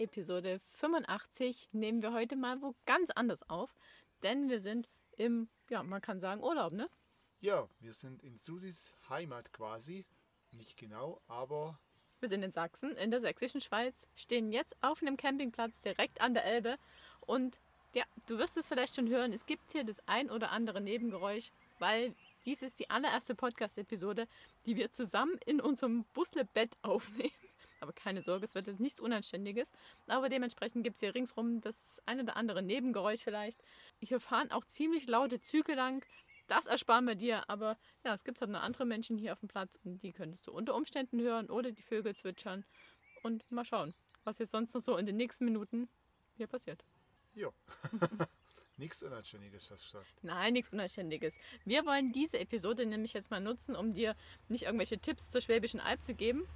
Episode 85 nehmen wir heute mal wo ganz anders auf, denn wir sind im, ja, man kann sagen Urlaub, ne? Ja, wir sind in Susis Heimat quasi. Nicht genau, aber wir sind in Sachsen, in der sächsischen Schweiz, stehen jetzt auf einem Campingplatz direkt an der Elbe und ja, du wirst es vielleicht schon hören, es gibt hier das ein oder andere Nebengeräusch, weil dies ist die allererste Podcast-Episode, die wir zusammen in unserem Buslebett aufnehmen. Aber keine Sorge, es wird jetzt nichts Unanständiges. Aber dementsprechend gibt es hier ringsrum das ein oder andere Nebengeräusch vielleicht. Hier fahren auch ziemlich laute Züge lang. Das ersparen wir dir, aber ja, es gibt halt noch andere Menschen hier auf dem Platz und die könntest du unter Umständen hören oder die Vögel zwitschern und mal schauen, was jetzt sonst noch so in den nächsten Minuten hier passiert. Ja. nichts Unanständiges hast du gesagt. Nein, nichts Unanständiges. Wir wollen diese Episode nämlich jetzt mal nutzen, um dir nicht irgendwelche Tipps zur Schwäbischen Alb zu geben.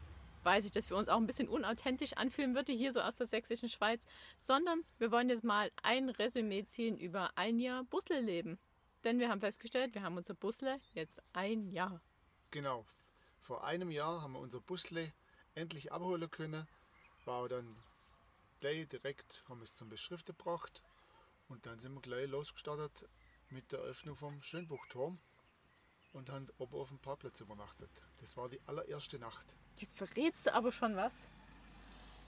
Weiß ich, dass wir uns auch ein bisschen unauthentisch anfühlen würde, hier so aus der sächsischen Schweiz, sondern wir wollen jetzt mal ein Resümee ziehen über ein Jahr Busselleben. Denn wir haben festgestellt, wir haben unser Busle jetzt ein Jahr. Genau. Vor einem Jahr haben wir unser Busle endlich abholen können. War dann gleich direkt, haben es zum Beschriften gebracht. Und dann sind wir gleich losgestartet mit der Öffnung vom Schönbuchturm und haben oben auf dem Parkplatz übernachtet. Das war die allererste Nacht. Jetzt verrätst du aber schon was,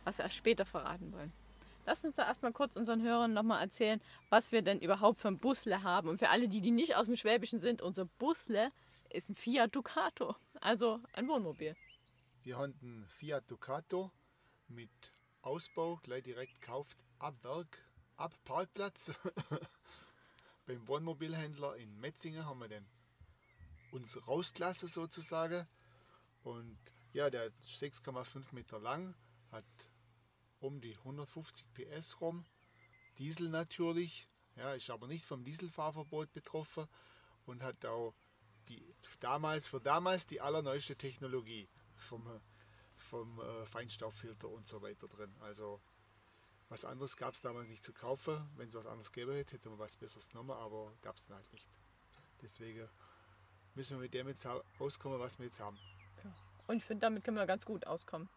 was wir erst später verraten wollen. Lass uns da erstmal kurz unseren Hörern nochmal erzählen, was wir denn überhaupt für ein Busle haben. Und für alle, die, die nicht aus dem Schwäbischen sind, unser Busle ist ein Fiat Ducato, also ein Wohnmobil. Wir haben einen Fiat Ducato mit Ausbau gleich direkt gekauft, ab Werk, ab Parkplatz. Beim Wohnmobilhändler in Metzingen haben wir den uns rausgelassen sozusagen. Und ja, der ist 6,5 Meter lang, hat um die 150 PS rum. Diesel natürlich, ja, ist aber nicht vom Dieselfahrverbot betroffen und hat auch die damals für damals die allerneueste Technologie vom, vom äh, Feinstauffilter und so weiter drin. Also was anderes gab es damals nicht zu kaufen. Wenn es was anderes gäbe hätte man was Besseres genommen, aber gab es halt nicht. Deswegen müssen wir mit dem jetzt auskommen, was wir jetzt haben. Und ich finde, damit können wir ganz gut auskommen.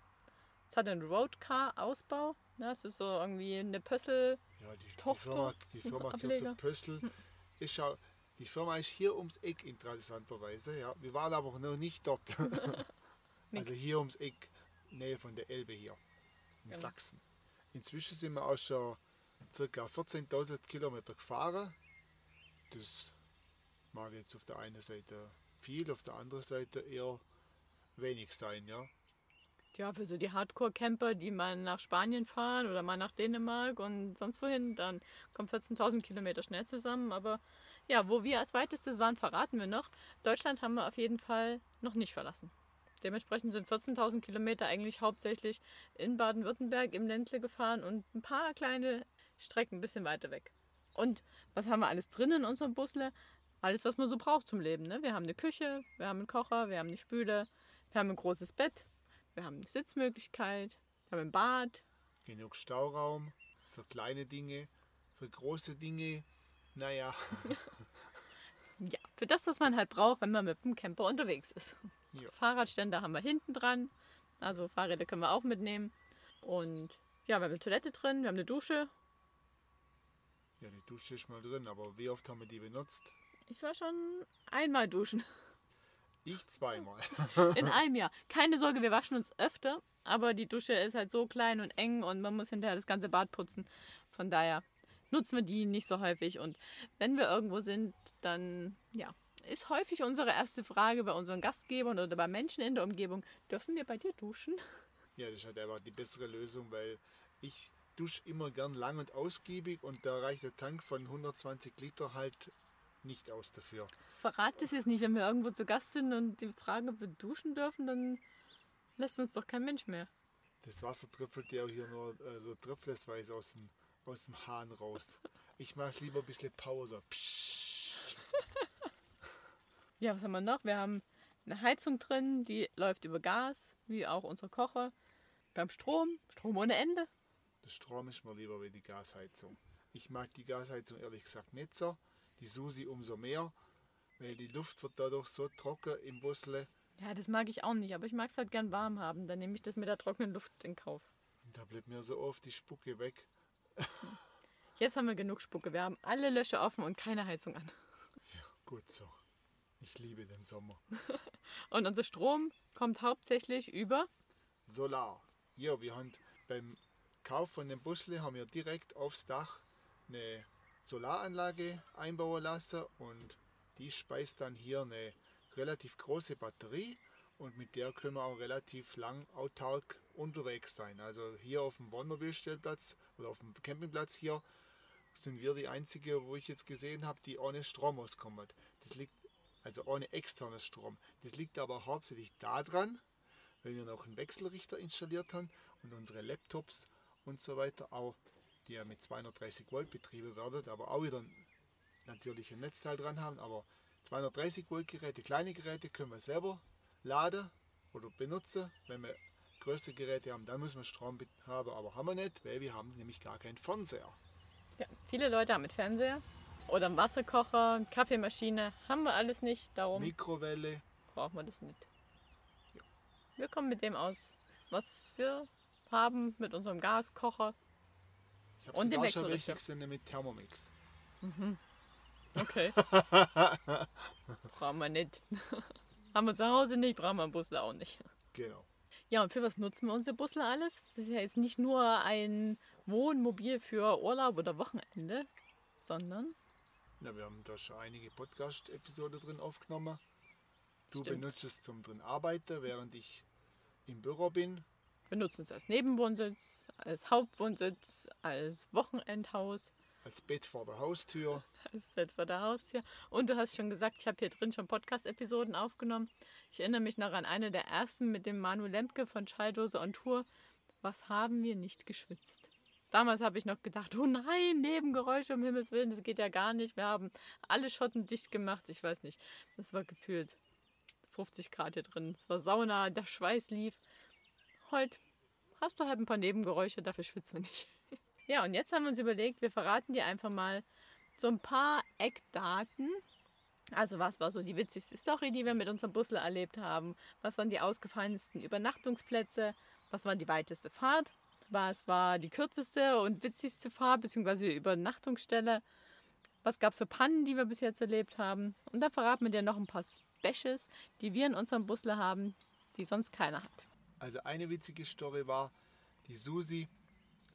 Es hat einen Roadcar-Ausbau. Ne? Es ist so irgendwie eine Pössl. Ja, die, die Firma, die Firma Ableger. Pössl hm. ist auch, die Firma ist hier ums Eck interessanterweise. Ja. Wir waren aber noch nicht dort. also hier ums Eck, Nähe von der Elbe hier in genau. Sachsen. Inzwischen sind wir auch schon ca. 14.000 Kilometer gefahren. Das mag jetzt auf der einen Seite viel, auf der anderen Seite eher wenig sein, ja ja, für so die Hardcore-Camper, die mal nach Spanien fahren oder mal nach Dänemark und sonst wohin, dann kommen 14.000 Kilometer schnell zusammen. Aber ja, wo wir als weitestes waren, verraten wir noch. Deutschland haben wir auf jeden Fall noch nicht verlassen. Dementsprechend sind 14.000 Kilometer eigentlich hauptsächlich in Baden-Württemberg im Ländle gefahren und ein paar kleine Strecken ein bisschen weiter weg. Und was haben wir alles drin in unserem Busle? Alles, was man so braucht zum Leben. Ne? Wir haben eine Küche, wir haben einen Kocher, wir haben eine Spüle, wir haben ein großes Bett, wir haben eine Sitzmöglichkeit, wir haben ein Bad. Genug Stauraum für kleine Dinge, für große Dinge, naja. ja, für das, was man halt braucht, wenn man mit dem Camper unterwegs ist. Ja. Fahrradständer haben wir hinten dran, also Fahrräder können wir auch mitnehmen. Und ja, wir haben eine Toilette drin, wir haben eine Dusche. Ja, die Dusche ist mal drin, aber wie oft haben wir die benutzt? Ich war schon einmal duschen. Ich zweimal. In einem Jahr. Keine Sorge, wir waschen uns öfter, aber die Dusche ist halt so klein und eng und man muss hinterher das ganze Bad putzen. Von daher nutzen wir die nicht so häufig. Und wenn wir irgendwo sind, dann ja, ist häufig unsere erste Frage bei unseren Gastgebern oder bei Menschen in der Umgebung, dürfen wir bei dir duschen? Ja, das ist halt einfach die bessere Lösung, weil ich dusche immer gern lang und ausgiebig und da reicht der Tank von 120 Liter halt nicht aus dafür. Verrat es jetzt nicht, wenn wir irgendwo zu Gast sind und die fragen, ob wir duschen dürfen, dann lässt uns doch kein Mensch mehr. Das Wasser tröpfelt ja hier nur äh, so tröpfelsweise aus dem, aus dem Hahn raus. Ich mache es lieber ein bisschen. Psch. Ja, was haben wir noch? Wir haben eine Heizung drin, die läuft über Gas, wie auch unsere Kocher. Wir haben Strom, Strom ohne Ende. Der Strom ist mir lieber wie die Gasheizung. Ich mag die Gasheizung ehrlich gesagt nicht so. Die Susi umso mehr, weil die Luft wird dadurch so trocken im Busle. Ja, das mag ich auch nicht, aber ich mag es halt gern warm haben. Dann nehme ich das mit der trockenen Luft in Kauf. Und da bleibt mir so oft die Spucke weg. Jetzt haben wir genug Spucke. Wir haben alle Löcher offen und keine Heizung an. Ja, gut so. Ich liebe den Sommer. Und unser Strom kommt hauptsächlich über. Solar. Ja, wir haben beim Kauf von dem Busle haben wir direkt aufs Dach eine Solaranlage einbauen lassen und die speist dann hier eine relativ große Batterie und mit der können wir auch relativ lang autark unterwegs sein. Also hier auf dem Wohnmobilstellplatz oder auf dem Campingplatz hier sind wir die einzige, wo ich jetzt gesehen habe, die ohne Strom auskommt. Das liegt also ohne externes Strom. Das liegt aber hauptsächlich daran, weil wir noch einen Wechselrichter installiert haben und unsere Laptops und so weiter auch, die ja mit 230 Volt betrieben werden, aber auch wieder natürlich ein Netzteil dran haben, aber 230 Volt Geräte, kleine Geräte können wir selber laden oder benutzen. Wenn wir größere Geräte haben, dann müssen wir Strom haben, aber haben wir nicht, weil wir haben nämlich gar keinen Fernseher. Ja, viele Leute haben mit Fernseher oder einen Wasserkocher, Kaffeemaschine. Haben wir alles nicht, darum Mikrowelle, brauchen wir das nicht. Ja. Wir kommen mit dem aus, was wir haben, mit unserem Gaskocher. Ich habe sogar schon welche gesehen mit Thermomix. Okay. brauchen wir nicht. haben wir zu Hause nicht, brauchen wir im Busle auch nicht. Genau. Ja, und für was nutzen wir unsere Busle alles? Das ist ja jetzt nicht nur ein Wohnmobil für Urlaub oder Wochenende, sondern Ja, wir haben da schon einige Podcast-Episoden drin aufgenommen. Du Stimmt. benutzt es zum drin arbeiten, während ich im Büro bin. Wir nutzen es als Nebenwohnsitz, als Hauptwohnsitz, als Wochenendhaus, Als Bett vor der Haustür. als Bett vor der Haustür. Und du hast schon gesagt, ich habe hier drin schon Podcast-Episoden aufgenommen. Ich erinnere mich noch an eine der ersten mit dem Manu Lemke von Schalldose on Tour. Was haben wir nicht geschwitzt? Damals habe ich noch gedacht, oh nein, Nebengeräusche, um Himmels Willen, das geht ja gar nicht. Wir haben alle Schotten dicht gemacht. Ich weiß nicht, das war gefühlt 50 Grad hier drin. Es war Sauna, der Schweiß lief. Heute hast du halt ein paar Nebengeräusche, dafür schwitzen wir nicht. Ja, und jetzt haben wir uns überlegt, wir verraten dir einfach mal so ein paar Eckdaten. Also was war so die witzigste Story, die wir mit unserem Busle erlebt haben? Was waren die ausgefallensten Übernachtungsplätze? Was war die weiteste Fahrt? Was war die kürzeste und witzigste Fahrt bzw. Übernachtungsstelle? Was gab es für Pannen, die wir bis jetzt erlebt haben? Und dann verraten wir dir noch ein paar Specials, die wir in unserem Busle haben, die sonst keiner hat. Also eine witzige Story war, die Susi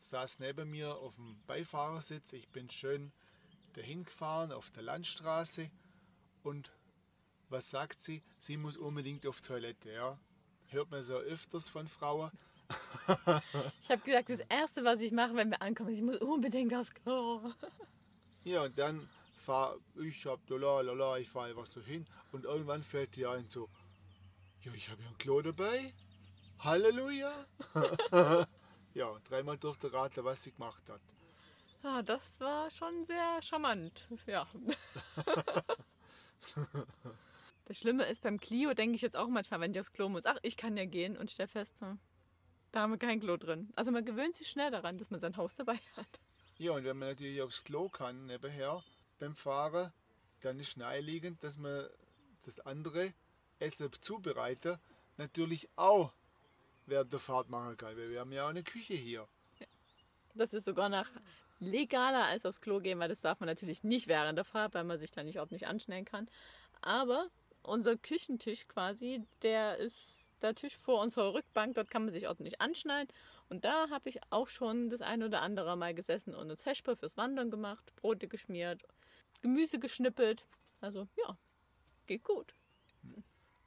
saß neben mir auf dem Beifahrersitz. Ich bin schön dahin gefahren auf der Landstraße und was sagt sie? Sie muss unbedingt auf Toilette, ja. Hört man so öfters von Frauen. Ich habe gesagt, das Erste, was ich mache, wenn wir ankommen, ist, ich muss unbedingt aufs Klo. Ja, und dann fahr ich hab lala, lala, ich fahre einfach so hin und irgendwann fällt dir ein so, ja, ich habe ja ein Klo dabei. Halleluja. ja, dreimal durfte raten, was sie gemacht hat. Ah, das war schon sehr charmant. Ja. das Schlimme ist, beim Clio denke ich jetzt auch manchmal, wenn ich aufs Klo muss, ach, ich kann ja gehen und stell fest, da haben wir kein Klo drin. Also man gewöhnt sich schnell daran, dass man sein Haus dabei hat. Ja, und wenn man natürlich aufs Klo kann, nebenher beim Fahren, dann ist naheliegend, dass man das andere Essen zubereiten natürlich auch während der Fahrt machen kann, weil wir haben ja auch eine Küche hier. Das ist sogar noch legaler als aufs Klo gehen, weil das darf man natürlich nicht während der Fahrt, weil man sich da nicht ordentlich anschnellen kann. Aber unser Küchentisch quasi, der ist der Tisch vor unserer Rückbank, dort kann man sich ordentlich anschnallen. Und da habe ich auch schon das ein oder andere Mal gesessen und uns Feschbar fürs Wandern gemacht, Brote geschmiert, Gemüse geschnippelt. Also ja, geht gut.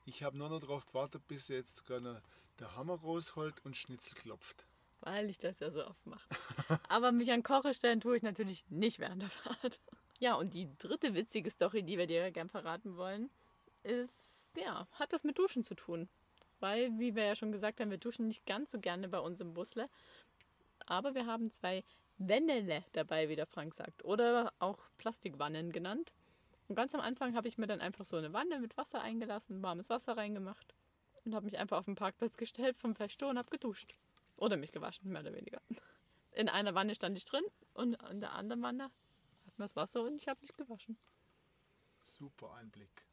Ich habe nur noch darauf gewartet, bis jetzt gerade der Hammer rausholt und Schnitzel klopft. weil ich das ja so oft mache. Aber mich an Koche stellen tue ich natürlich nicht während der Fahrt. Ja, und die dritte witzige Story, die wir dir gern verraten wollen, ist, ja, hat das mit Duschen zu tun. Weil, wie wir ja schon gesagt haben, wir duschen nicht ganz so gerne bei uns im Busle. Aber wir haben zwei Wennele dabei, wie der Frank sagt. Oder auch Plastikwannen genannt. Und ganz am Anfang habe ich mir dann einfach so eine Wanne mit Wasser eingelassen, warmes Wasser reingemacht und habe mich einfach auf den Parkplatz gestellt vom Festo und habe geduscht. Oder mich gewaschen, mehr oder weniger. In einer Wanne stand ich drin und in der anderen Wanne hatten wir das Wasser und ich habe mich gewaschen. Super Einblick.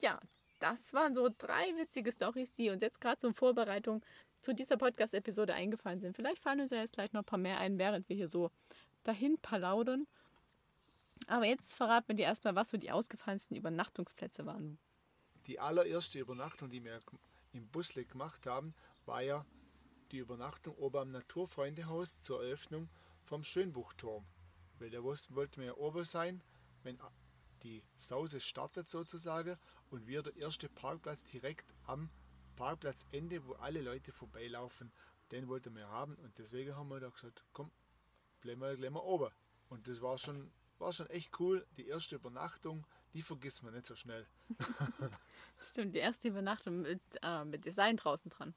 ja, das waren so drei witzige Stories, die uns jetzt gerade zur Vorbereitung zu dieser Podcast-Episode eingefallen sind. Vielleicht fallen uns ja jetzt gleich noch ein paar mehr ein, während wir hier so dahin palaudern. Aber jetzt verraten wir dir erstmal, was so die ausgefallensten Übernachtungsplätze waren. Die allererste Übernachtung, die wir im Busle gemacht haben, war ja die Übernachtung oben am Naturfreundehaus zur Eröffnung vom Schönbuchturm. Weil da wollten wir ja oben sein, wenn die Sause startet sozusagen und wir der erste Parkplatz direkt am Parkplatzende, wo alle Leute vorbeilaufen, den wollten wir haben und deswegen haben wir da gesagt, komm, bleiben wir gleich mal oben. Und das war schon, war schon echt cool. Die erste Übernachtung, die vergisst man nicht so schnell. Stimmt, die erste Übernachtung mit, äh, mit Design draußen dran,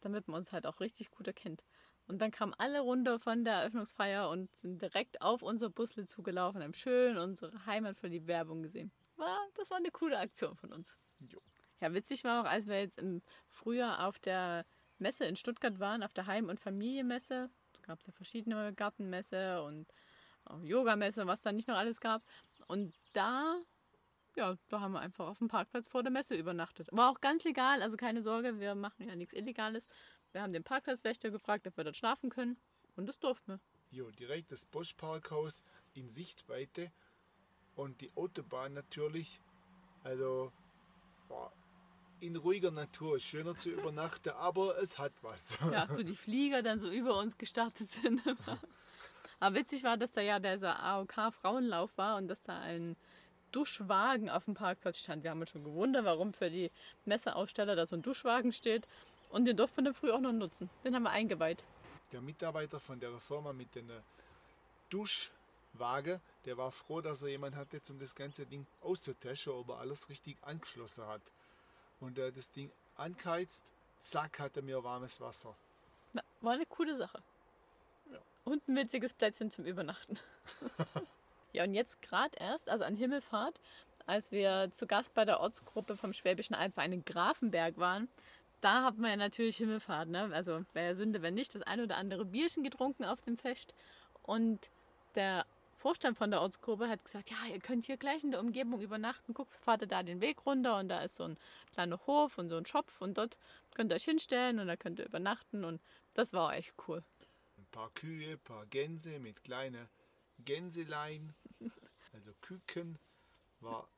damit man uns halt auch richtig gut erkennt. Und dann kamen alle runter von der Eröffnungsfeier und sind direkt auf unser Busle zugelaufen, haben schön unsere Heimat für die Werbung gesehen. War, das war eine coole Aktion von uns. Jo. Ja, witzig war auch, als wir jetzt im Frühjahr auf der Messe in Stuttgart waren, auf der Heim- und Familienmesse. Da gab es ja verschiedene Gartenmesse und Yogamesse, was da nicht noch alles gab. Und da, ja, da haben wir einfach auf dem Parkplatz vor der Messe übernachtet. War auch ganz legal, also keine Sorge, wir machen ja nichts Illegales. Wir haben den Parkplatzwächter gefragt, ob wir dort schlafen können. Und das durften wir. Jo, direkt das Bosch Parkhaus in Sichtweite und die Autobahn natürlich. Also boah, in ruhiger Natur ist schöner zu übernachten, aber es hat was. Ja, so die Flieger dann so über uns gestartet sind. aber witzig war, dass da ja dieser AOK Frauenlauf war und dass da ein Duschwagen auf dem Parkplatz stand. Wir haben uns schon gewundert, warum für die Messeaussteller da so ein Duschwagen steht. Und den durften wir dann früh auch noch nutzen. Den haben wir eingeweiht. Der Mitarbeiter von der Firma mit den Duschwagen, der war froh, dass er jemanden hatte, um das ganze Ding auszutesten, ob er alles richtig angeschlossen hat und er das Ding ankeizt, zack, hat er mir warmes Wasser. war eine coole Sache. Ja. Und ein witziges Plätzchen zum Übernachten. ja, und jetzt gerade erst, also an Himmelfahrt, als wir zu Gast bei der Ortsgruppe vom Schwäbischen Albverein in Grafenberg waren, da hat man ja natürlich Himmelfahrt. Ne? Also wäre ja Sünde, wenn nicht, das ein oder andere Bierchen getrunken auf dem Fest. Und der Vorstand von der Ortsgruppe hat gesagt, ja, ihr könnt hier gleich in der Umgebung übernachten. Guckt, fahrt ihr da den Weg runter und da ist so ein kleiner Hof und so ein Schopf und dort könnt ihr euch hinstellen und da könnt ihr übernachten und das war echt cool. Ein paar Kühe, ein paar Gänse mit kleinen Gänselein, also Küken, war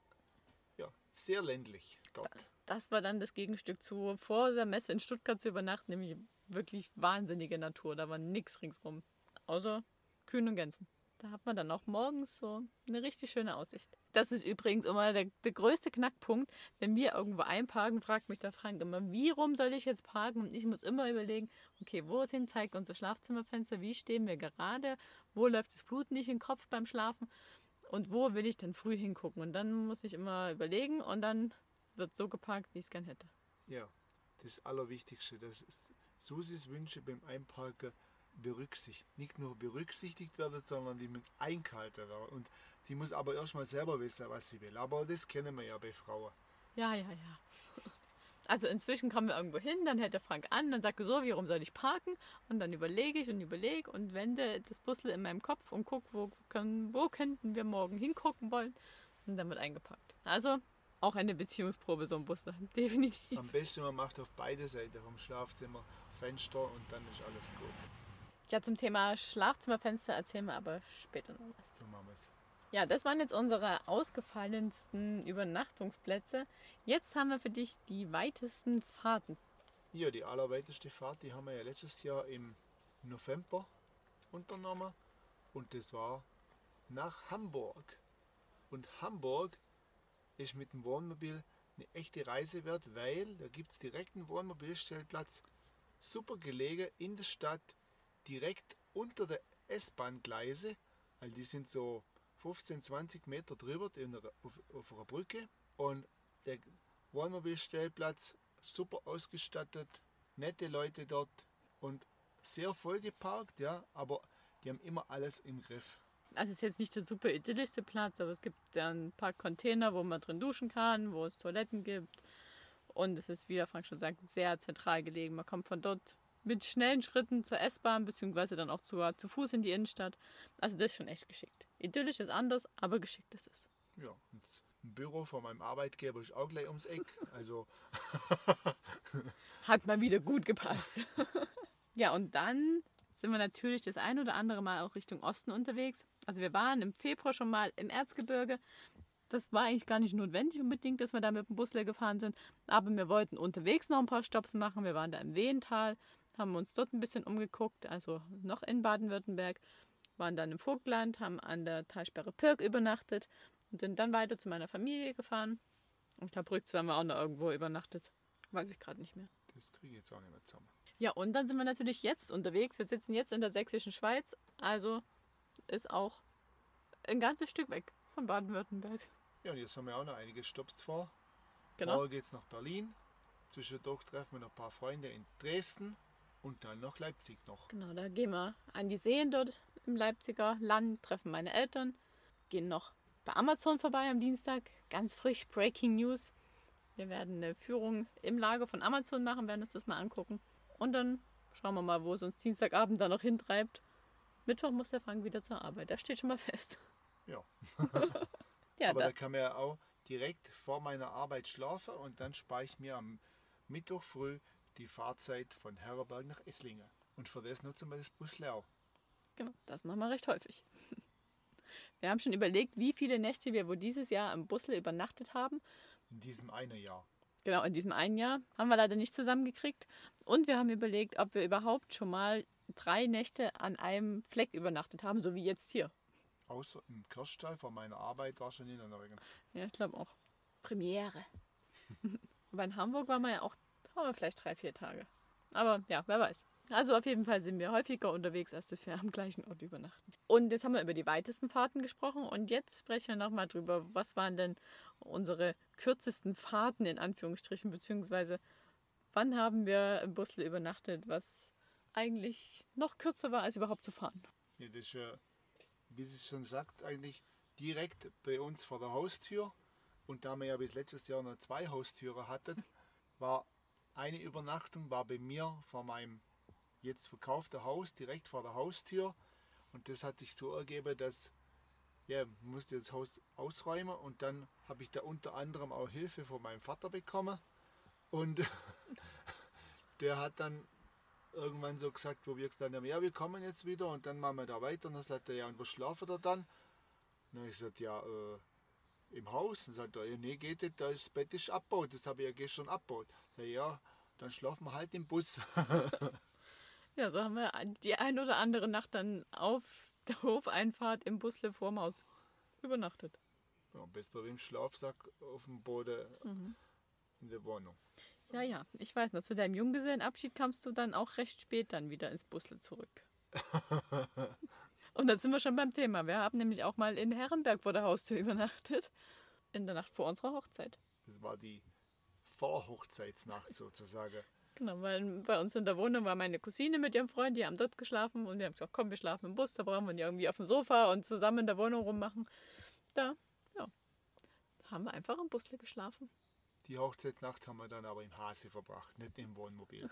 ja sehr ländlich dort. Das war dann das Gegenstück zu vor der Messe in Stuttgart zu übernachten, nämlich wirklich wahnsinnige Natur. Da war nichts ringsrum, außer Kühen und Gänsen. Da hat man dann auch morgens so eine richtig schöne Aussicht. Das ist übrigens immer der, der größte Knackpunkt. Wenn wir irgendwo einparken, fragt mich der Frank immer, wie rum soll ich jetzt parken? Und ich muss immer überlegen, okay, wohin zeigt unser Schlafzimmerfenster? Wie stehen wir gerade? Wo läuft das Blut nicht in den Kopf beim Schlafen? Und wo will ich denn früh hingucken? Und dann muss ich immer überlegen und dann wird so geparkt, wie ich es gern hätte. Ja, das Allerwichtigste, das ist Susis Wünsche beim Einparken berücksichtigt, nicht nur berücksichtigt werden, sondern die mit eingehalten werden. Und sie muss aber erstmal selber wissen, was sie will. Aber das kennen wir ja bei Frauen. Ja, ja, ja. Also inzwischen kommen wir irgendwo hin, dann hält der Frank an, dann sagt er so, warum soll ich parken? Und dann überlege ich und überlege und wende das Puzzle in meinem Kopf und gucke, wo, können, wo könnten wir morgen hingucken wollen. Und dann wird eingepackt. Also auch eine Beziehungsprobe, so ein Bus, definitiv. Am besten man macht auf beide Seiten vom Schlafzimmer Fenster und dann ist alles gut. Ja, zum Thema Schlafzimmerfenster erzählen wir aber später noch was. So machen wir's. Ja, das waren jetzt unsere ausgefallensten Übernachtungsplätze. Jetzt haben wir für dich die weitesten Fahrten. Ja, die allerweiteste Fahrt, die haben wir ja letztes Jahr im November unternommen. Und das war nach Hamburg. Und Hamburg ist mit dem Wohnmobil eine echte Reise wert, weil da gibt es direkt einen Wohnmobilstellplatz, super gelegen in der Stadt, direkt unter der S-Bahn-Gleise, weil die sind so 15, 20 Meter drüber auf, auf einer Brücke und der Wohnmobilstellplatz super ausgestattet, nette Leute dort und sehr voll geparkt, ja, aber die haben immer alles im Griff. Also es ist jetzt nicht der super idyllischste Platz, aber es gibt ein paar Container, wo man drin duschen kann, wo es Toiletten gibt. Und es ist, wie der Frank schon sagt, sehr zentral gelegen. Man kommt von dort mit schnellen Schritten zur S-Bahn, beziehungsweise dann auch zu, zu Fuß in die Innenstadt. Also das ist schon echt geschickt. Idyllisch ist anders, aber geschickt ist es. Ja, ein Büro von meinem Arbeitgeber ist auch gleich ums Eck. Also Hat mal wieder gut gepasst. ja, und dann sind wir natürlich das ein oder andere Mal auch Richtung Osten unterwegs. Also wir waren im Februar schon mal im Erzgebirge. Das war eigentlich gar nicht notwendig unbedingt, dass wir da mit dem Busle gefahren sind. Aber wir wollten unterwegs noch ein paar Stops machen. Wir waren da im Wehental, haben uns dort ein bisschen umgeguckt, also noch in Baden-Württemberg. Waren dann im Vogtland, haben an der Talsperre Pirk übernachtet und sind dann weiter zu meiner Familie gefahren. Und ich glaube, rückzu haben wir auch noch irgendwo übernachtet. Weiß ich gerade nicht mehr. das kriege ich jetzt auch nicht mehr zusammen. Ja, und dann sind wir natürlich jetzt unterwegs. Wir sitzen jetzt in der sächsischen Schweiz, also ist auch ein ganzes Stück weg von Baden-Württemberg. Ja, und jetzt haben wir auch noch einige Stops vor. Genau. Morgen geht es nach Berlin. Zwischendurch treffen wir noch ein paar Freunde in Dresden und dann nach Leipzig noch. Genau, da gehen wir an die Seen dort im Leipziger Land, treffen meine Eltern, gehen noch bei Amazon vorbei am Dienstag. Ganz frisch, Breaking News. Wir werden eine Führung im Lager von Amazon machen, werden uns das mal angucken. Und dann schauen wir mal, wo es uns Dienstagabend dann noch hintreibt. Mittwoch muss der Frank wieder zur Arbeit. Das steht schon mal fest. Ja. Ja, Aber da, da kann man ja auch direkt vor meiner Arbeit schlafen und dann spare ich mir am Mittwoch früh die Fahrzeit von Herberg nach Esslingen. Und für das nutzen wir das Busle auch. genau, das machen wir recht häufig. Wir haben schon überlegt, wie viele Nächte wir wohl dieses Jahr im Bussel übernachtet haben. In diesem einen Jahr. Genau, in diesem einen Jahr haben wir leider nicht zusammengekriegt. Und wir haben überlegt, ob wir überhaupt schon mal drei Nächte an einem Fleck übernachtet haben, so wie jetzt hier. Außer im Kirchstall vor meiner Arbeit war schon in nirgends. Ja, ich glaube auch. Premiere. Aber in Hamburg waren wir ja auch, waren wir vielleicht drei, vier Tage. Aber ja, wer weiß. Also auf jeden Fall sind wir häufiger unterwegs, als dass wir am gleichen Ort übernachten. Und jetzt haben wir über die weitesten Fahrten gesprochen und jetzt sprechen wir nochmal drüber, was waren denn unsere kürzesten Fahrten in Anführungsstrichen, beziehungsweise wann haben wir im Busle übernachtet, was eigentlich noch kürzer war, als überhaupt zu fahren. Ja, das ist ja, wie sie schon sagt, eigentlich direkt bei uns vor der Haustür. Und da wir ja bis letztes Jahr noch zwei Haustüre hatten, war eine Übernachtung war bei mir vor meinem jetzt verkauften Haus direkt vor der Haustür. Und das hat sich so ergeben, dass ja, ich musste das Haus ausräumen und dann habe ich da unter anderem auch Hilfe von meinem Vater bekommen. Und der hat dann irgendwann so gesagt, wo wir gesagt haben, ja, wir kommen jetzt wieder und dann machen wir da weiter. Und dann sagt er, ja, und wo schlafen wir dann? Und ich gesagt, ja, äh, im Haus. Und sagt er, ja, nee, geht nicht, das Bett ist abgebaut, das habe ich ja gestern abgebaut. Ich sage, ja, dann schlafen wir halt im Bus. Ja, so haben wir die ein oder andere Nacht dann auf der Hofeinfahrt im Busle vorm Haus übernachtet. ja, besser wie im Schlafsack auf dem Boden Mhm. in der Wohnung. Ja, ja, ich weiß noch, zu deinem Junggesellenabschied kamst du dann auch recht spät dann wieder ins Busle zurück. Und da sind wir schon beim Thema. Wir haben nämlich auch mal in Herrenberg vor der Haustür übernachtet. In der Nacht vor unserer Hochzeit. Das war die Vorhochzeitsnacht sozusagen. Genau, weil bei uns in der Wohnung war meine Cousine mit ihrem Freund, die haben dort geschlafen und wir haben gesagt, komm, wir schlafen im Bus, da brauchen wir nicht irgendwie auf dem Sofa und zusammen in der Wohnung rummachen. Da, ja, haben wir einfach im Busle geschlafen. Die Hochzeitsnacht haben wir dann aber im Hase verbracht, nicht im Wohnmobil.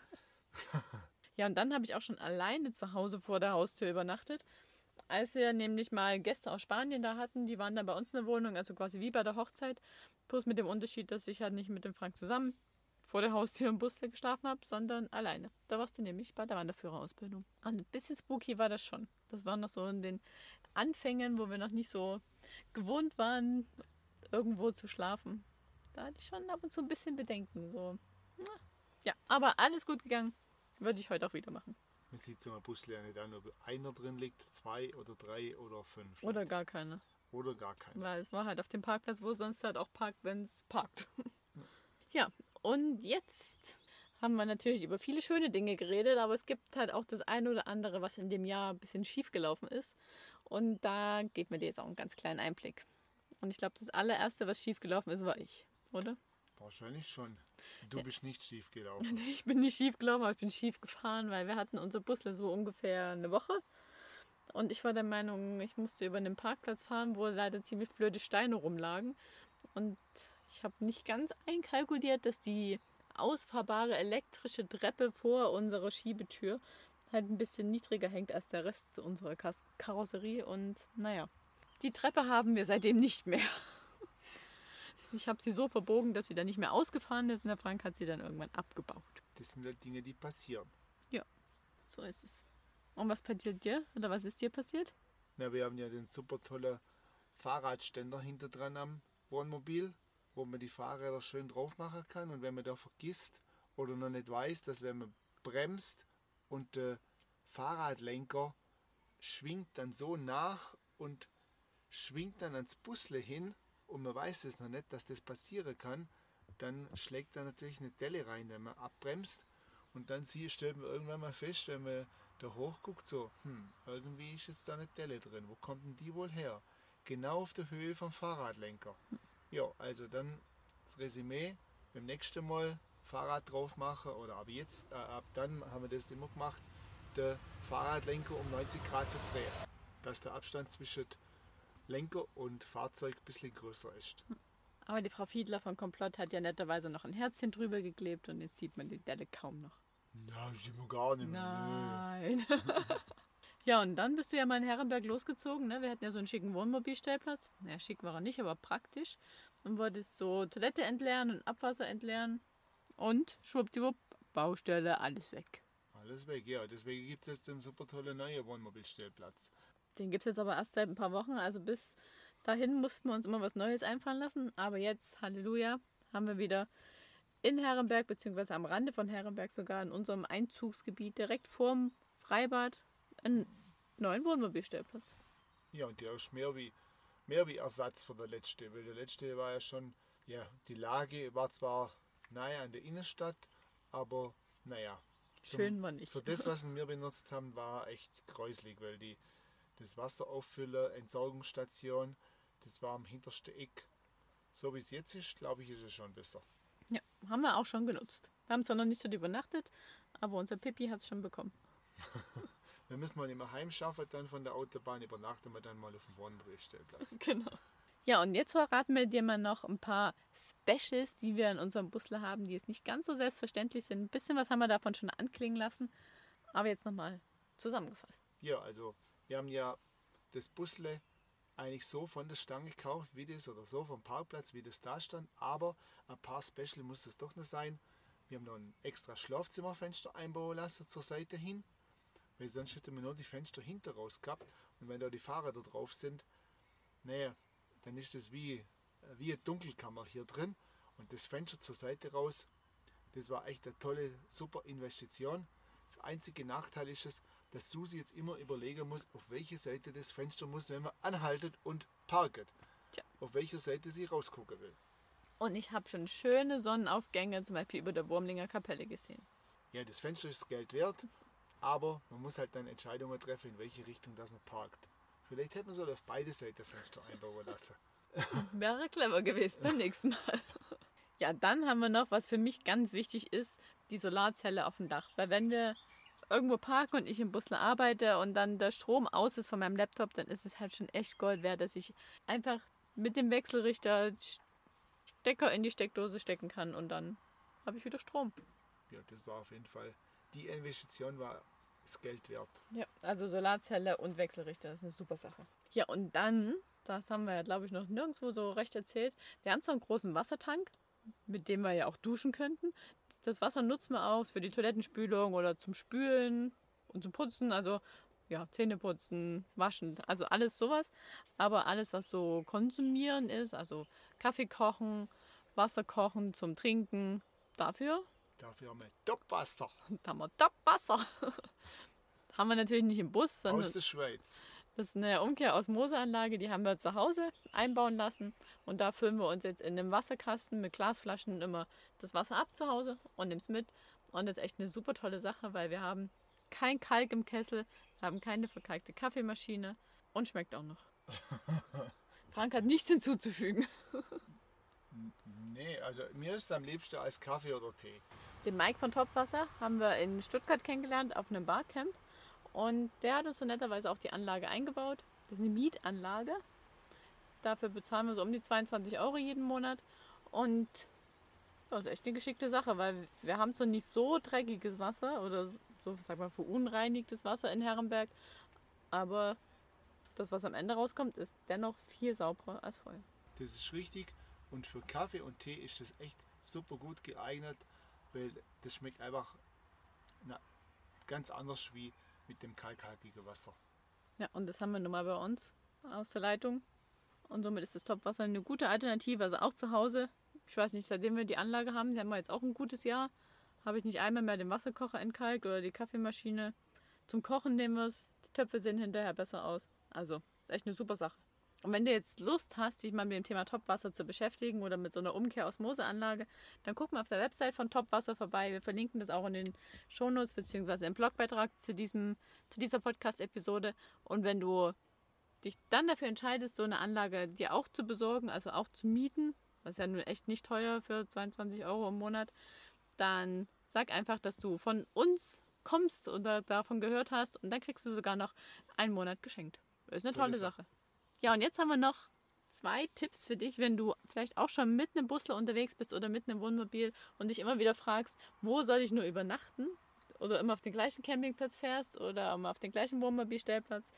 Ja, und dann habe ich auch schon alleine zu Hause vor der Haustür übernachtet. Als wir nämlich mal Gäste aus Spanien da hatten, die waren dann bei uns in der Wohnung, also quasi wie bei der Hochzeit. Bloß mit dem Unterschied, dass ich halt nicht mit dem Frank zusammen vor der Haustür im Busle geschlafen habe, sondern alleine. Da warst du nämlich bei der Wanderführerausbildung. Ein bisschen spooky war das schon. Das war noch so in den Anfängen, wo wir noch nicht so gewohnt waren, irgendwo zu schlafen. Da hatte ich schon ab und zu ein bisschen Bedenken. So. Ja, aber alles gut gegangen. Würde ich heute auch wieder machen. Man sieht so ein Busle ja nicht an, ob einer drin liegt, zwei oder drei oder fünf. Oder gar keine. oder gar keiner. Weil es war halt auf dem Parkplatz, wo sonst halt auch parkt, wenn es parkt. ja, und jetzt haben wir natürlich über viele schöne Dinge geredet, aber es gibt halt auch das eine oder andere, was in dem Jahr ein bisschen schief gelaufen ist. Und da geht mir dir jetzt auch einen ganz kleinen Einblick. Und ich glaube, das allererste, was schief gelaufen ist, war ich, oder? Wahrscheinlich schon. Du bist nicht schief gelaufen. Nee, ich bin nicht schief gelaufen, aber ich bin schief gefahren, weil wir hatten unser Busle so ungefähr eine Woche. Und ich war der Meinung, ich musste über einen Parkplatz fahren, wo leider ziemlich blöde Steine rumlagen. Und ich habe nicht ganz einkalkuliert, dass die ausfahrbare elektrische Treppe vor unserer Schiebetür halt ein bisschen niedriger hängt als der Rest unserer Karosserie. Und naja, die Treppe haben wir seitdem nicht mehr. Ich habe sie so verbogen, dass sie dann nicht mehr ausgefahren ist und der Frank hat sie dann irgendwann abgebaut. Das sind halt Dinge, die passieren. So ist es. Und was passiert dir? Oder was ist dir passiert? Na, wir haben ja den super tollen Fahrradständer hinter dran am Wohnmobil, wo man die Fahrräder schön drauf machen kann. Und wenn man da vergisst oder noch nicht weiß, dass wenn man bremst und der Fahrradlenker schwingt dann so nach und schwingt dann ans Busle hin und man weiß es noch nicht, dass das passieren kann, dann schlägt da natürlich eine Delle rein, wenn man abbremst. Und dann stellt man irgendwann mal fest, wenn man da hochguckt, so, hm, irgendwie ist jetzt da eine Delle drin. Wo kommt denn die wohl her? Genau auf der Höhe vom Fahrradlenker. Ja, also dann das Resümee, beim nächsten Mal Fahrrad drauf machen oder ab jetzt, äh, ab dann haben wir das immer gemacht, der Fahrradlenker um 90 Grad zu drehen. Dass der Abstand zwischen Lenker und Fahrzeug ein bisschen größer ist. Aber die Frau Fiedler von Komplott hat ja netterweise noch ein Herzchen drüber geklebt und jetzt sieht man die Delle kaum noch. Na, sieht man gar nicht mehr. Nein. ja, und dann bist du ja mal in Herrenberg losgezogen. Ne? Wir hatten ja so einen schicken Wohnmobilstellplatz. Naja, schick war er nicht, aber praktisch. Und wolltest so Toilette entleeren und Abwasser entleeren. Und schwuppdiwupp, Baustelle, alles weg. Alles weg, ja. Deswegen gibt es jetzt den super tollen neuen Wohnmobilstellplatz. Den gibt es jetzt aber erst seit ein paar Wochen. Also bis dahin mussten wir uns immer was Neues einfallen lassen. Aber jetzt, Halleluja, haben wir wieder in Herrenberg, beziehungsweise am Rande von Herrenberg sogar, in unserem Einzugsgebiet, direkt vorm Freibad, einen neuen Wohnmobilstellplatz. Ja, und der ist mehr wie, mehr wie Ersatz für der letzte. Weil der letzte war ja schon, ja, die Lage war zwar nahe an der Innenstadt, aber naja. Schön war nicht. Für das, was wir benutzt haben, war echt gräuslich, weil die, das Wasserauffüller, Entsorgungsstation, das war am hintersten Eck. So wie es jetzt ist, glaube ich, ist es schon besser. Ja, haben wir auch schon genutzt. Wir haben zwar noch nicht dort übernachtet, aber unser Pippi hat es schon bekommen. Wir müssen mal immer heimschaffen, dann von der Autobahn übernachten wir dann mal auf dem Wohnmobilstellplatz. Genau. Ja, und jetzt verraten wir dir mal noch ein paar Specials, die wir in unserem Busle haben, die jetzt nicht ganz so selbstverständlich sind. Ein bisschen was haben wir davon schon anklingen lassen, aber jetzt nochmal zusammengefasst. Ja, also wir haben ja das Busle eigentlich so von der Stange gekauft, wie das, oder so vom Parkplatz, wie das da stand, aber ein paar Special muss es doch noch sein. Wir haben noch ein extra Schlafzimmerfenster einbauen lassen zur Seite hin, weil sonst hätten wir nur die Fenster hinter raus gehabt und wenn da die Fahrräder drauf sind, naja, dann ist das wie, wie eine Dunkelkammer hier drin und das Fenster zur Seite raus, das war echt eine tolle, super Investition. Das einzige Nachteil ist es, dass Susi jetzt immer überlegen muss, auf welche Seite das Fenster muss, wenn man anhaltet und parket. Tja. Auf welcher Seite sie rausgucken will. Und ich habe schon schöne Sonnenaufgänge, zum Beispiel über der Wurmlinger Kapelle gesehen. Ja, das Fenster ist Geld wert, aber man muss halt dann Entscheidungen treffen, in welche Richtung das man parkt. Vielleicht hätte man so auf beide Seiten Fenster einbauen lassen. Wäre clever gewesen beim nächsten Mal. Ja, dann haben wir noch, was für mich ganz wichtig ist, die Solarzelle auf dem Dach. Weil wenn wir irgendwo parken und ich im Busle arbeite und dann der Strom aus ist von meinem Laptop, dann ist es halt schon echt Gold wert, dass ich einfach mit dem Wechselrichter Stecker in die Steckdose stecken kann und dann habe ich wieder Strom. Ja, das war auf jeden Fall, die Investition war das Geld wert. Ja, also Solarzelle und Wechselrichter ist eine super Sache. Ja, und dann, das haben wir ja, glaube ich, noch nirgendwo so recht erzählt. Wir haben zwar einen großen Wassertank, mit dem wir ja auch duschen könnten. Das Wasser nutzen wir auch für die Toilettenspülung oder zum Spülen und zum Putzen. Also ja, Zähne putzen, waschen, also alles sowas. Aber alles, was so konsumieren ist, also Kaffee kochen, Wasser kochen zum Trinken, dafür Dafür haben wir Topwasser da haben wir Top-Wasser. haben wir natürlich nicht im Bus, sondern aus der Schweiz. Das ist eine Umkehr-Osmoseanlage, die haben wir zu Hause einbauen lassen. Und da füllen wir uns jetzt in einem Wasserkasten mit Glasflaschen immer das Wasser ab zu Hause und nehmen es mit. Und das ist echt eine super tolle Sache, weil wir haben kein Kalk im Kessel, wir haben keine verkalkte Kaffeemaschine und schmeckt auch noch. Frank hat nichts hinzuzufügen. Nee, also mir ist es am liebsten als Kaffee oder Tee. Den Mike von Topwasser haben wir in Stuttgart kennengelernt auf einem Barcamp. Und der hat uns so netterweise auch die Anlage eingebaut. Das ist eine Mietanlage. Dafür bezahlen wir so um die 22 Euro jeden Monat. Und das ist echt eine geschickte Sache, weil wir haben zwar nicht so dreckiges Wasser oder so, sag mal, verunreinigtes Wasser in Herrenberg, aber das, was am Ende rauskommt, ist dennoch viel sauberer als vorher. Das ist richtig. Und für Kaffee und Tee ist das echt super gut geeignet, weil das schmeckt einfach na, ganz anders wie mit dem kalkhaltigen Wasser. Ja, und das haben wir nun mal bei uns aus der Leitung. Und somit ist das Topwasser eine gute Alternative. Also auch zu Hause. Ich weiß nicht, seitdem wir die Anlage haben, die haben wir jetzt auch ein gutes Jahr. Habe ich nicht einmal mehr den Wasserkocher entkalkt oder die Kaffeemaschine. Zum Kochen nehmen wir es. Die Töpfe sehen hinterher besser aus. Also, echt eine super Sache. Und wenn du jetzt Lust hast, dich mal mit dem Thema Topwasser zu beschäftigen oder mit so einer Umkehr-Osmose-Anlage, dann guck mal auf der Website von Topwasser vorbei. Wir verlinken das auch in den Shownotes bzw. im Blogbeitrag zu, diesem, zu dieser Podcast-Episode. Und wenn du dich dann dafür entscheidest, so eine Anlage dir auch zu besorgen, also auch zu mieten, was ja nun echt nicht teuer für 22 Euro im Monat, dann sag einfach, dass du von uns kommst oder davon gehört hast und dann kriegst du sogar noch einen Monat geschenkt. Das ist eine tolle Sache. Ja, und jetzt haben wir noch zwei Tipps für dich, wenn du vielleicht auch schon mit einem Busler unterwegs bist oder mit einem Wohnmobil und dich immer wieder fragst, wo soll ich nur übernachten? Oder immer auf den gleichen Campingplatz fährst oder immer auf den gleichen Wohnmobilstellplatz.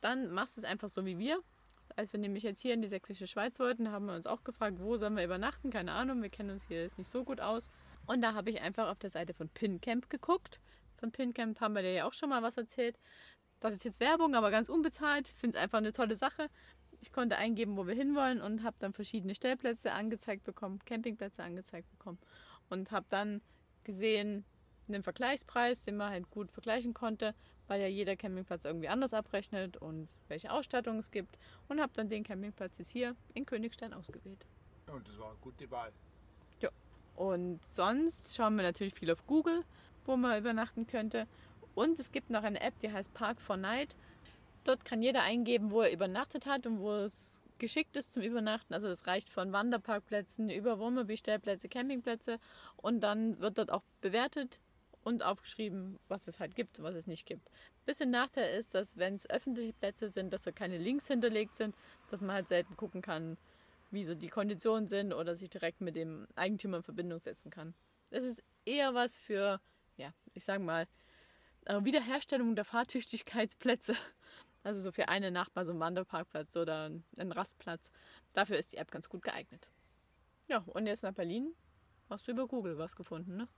Dann machst du es einfach so wie wir. Als wir nämlich jetzt hier in die sächsische Schweiz wollten, haben wir uns auch gefragt, wo sollen wir übernachten? Keine Ahnung, wir kennen uns hier jetzt nicht so gut aus. Und da habe ich einfach auf der Seite von PinCamp geguckt. Von PinCamp haben wir dir ja auch schon mal was erzählt. Das ist jetzt Werbung, aber ganz unbezahlt. Ich finde es einfach eine tolle Sache. Ich konnte eingeben, wo wir hinwollen und habe dann verschiedene Stellplätze angezeigt bekommen, Campingplätze angezeigt bekommen und habe dann gesehen, einen Vergleichspreis, den man halt gut vergleichen konnte, weil ja jeder Campingplatz irgendwie anders abrechnet und welche Ausstattung es gibt und habe dann den Campingplatz jetzt hier in Königstein ausgewählt. Und das war eine gute Wahl. Ja. Und sonst schauen wir natürlich viel auf Google, wo man übernachten könnte. Und es gibt noch eine App, die heißt Park for Night. Dort kann jeder eingeben, wo er übernachtet hat und wo es geschickt ist zum Übernachten. Also das reicht von Wanderparkplätzen über Wohnmobilstellplätze, Campingplätze und dann wird dort auch bewertet und aufgeschrieben, was es halt gibt und was es nicht gibt. Ein bisschen Nachteil ist, dass wenn es öffentliche Plätze sind, dass da keine Links hinterlegt sind, dass man halt selten gucken kann, wie so die Konditionen sind oder sich direkt mit dem Eigentümer in Verbindung setzen kann. Das ist eher was für, ja, ich sag mal, äh, Wiederherstellung der Fahrtüchtigkeitsplätze. Also so für eine Nachbar, so ein Wanderparkplatz oder ein Rastplatz. Dafür ist die App ganz gut geeignet. Ja, und jetzt nach Berlin hast du über Google was gefunden, ne?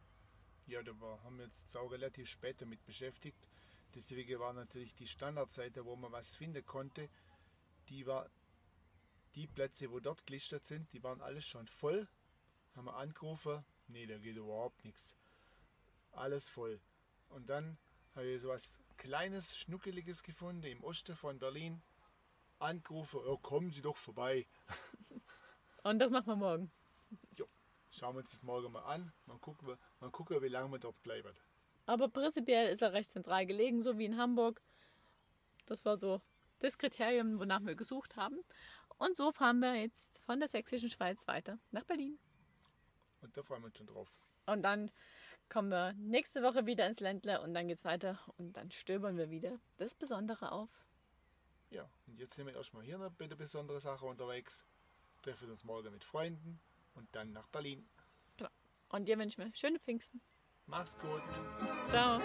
Ja, da haben wir uns auch relativ spät damit beschäftigt. Deswegen war natürlich die Standardseite, wo man was finden konnte, die war die Plätze, wo dort gelistet sind, die waren alles schon voll. Haben wir angerufen, nee, da geht überhaupt nichts. Alles voll. Und dann habe ich so was kleines, schnuckeliges gefunden im Osten von Berlin. Angerufen, oh, kommen Sie doch vorbei. Und das machen wir morgen. Jo, schauen wir uns das morgen mal an. Mal gucken, mal gucken wie lange wir dort bleiben. Aber prinzipiell ist er recht zentral gelegen, so wie in Hamburg. Das war so das Kriterium, wonach wir gesucht haben. Und so fahren wir jetzt von der sächsischen Schweiz weiter nach Berlin. Und da freuen wir uns schon drauf. Und dann kommen wir nächste Woche wieder ins Ländle und dann geht's weiter und dann stöbern wir wieder das Besondere auf. Ja, und jetzt sind wir erstmal hier noch bei der besonderen Sache unterwegs, treffen uns morgen mit Freunden und dann nach Berlin. Genau. Und dir wünsche ich mir schöne Pfingsten. Mach's gut. Ciao.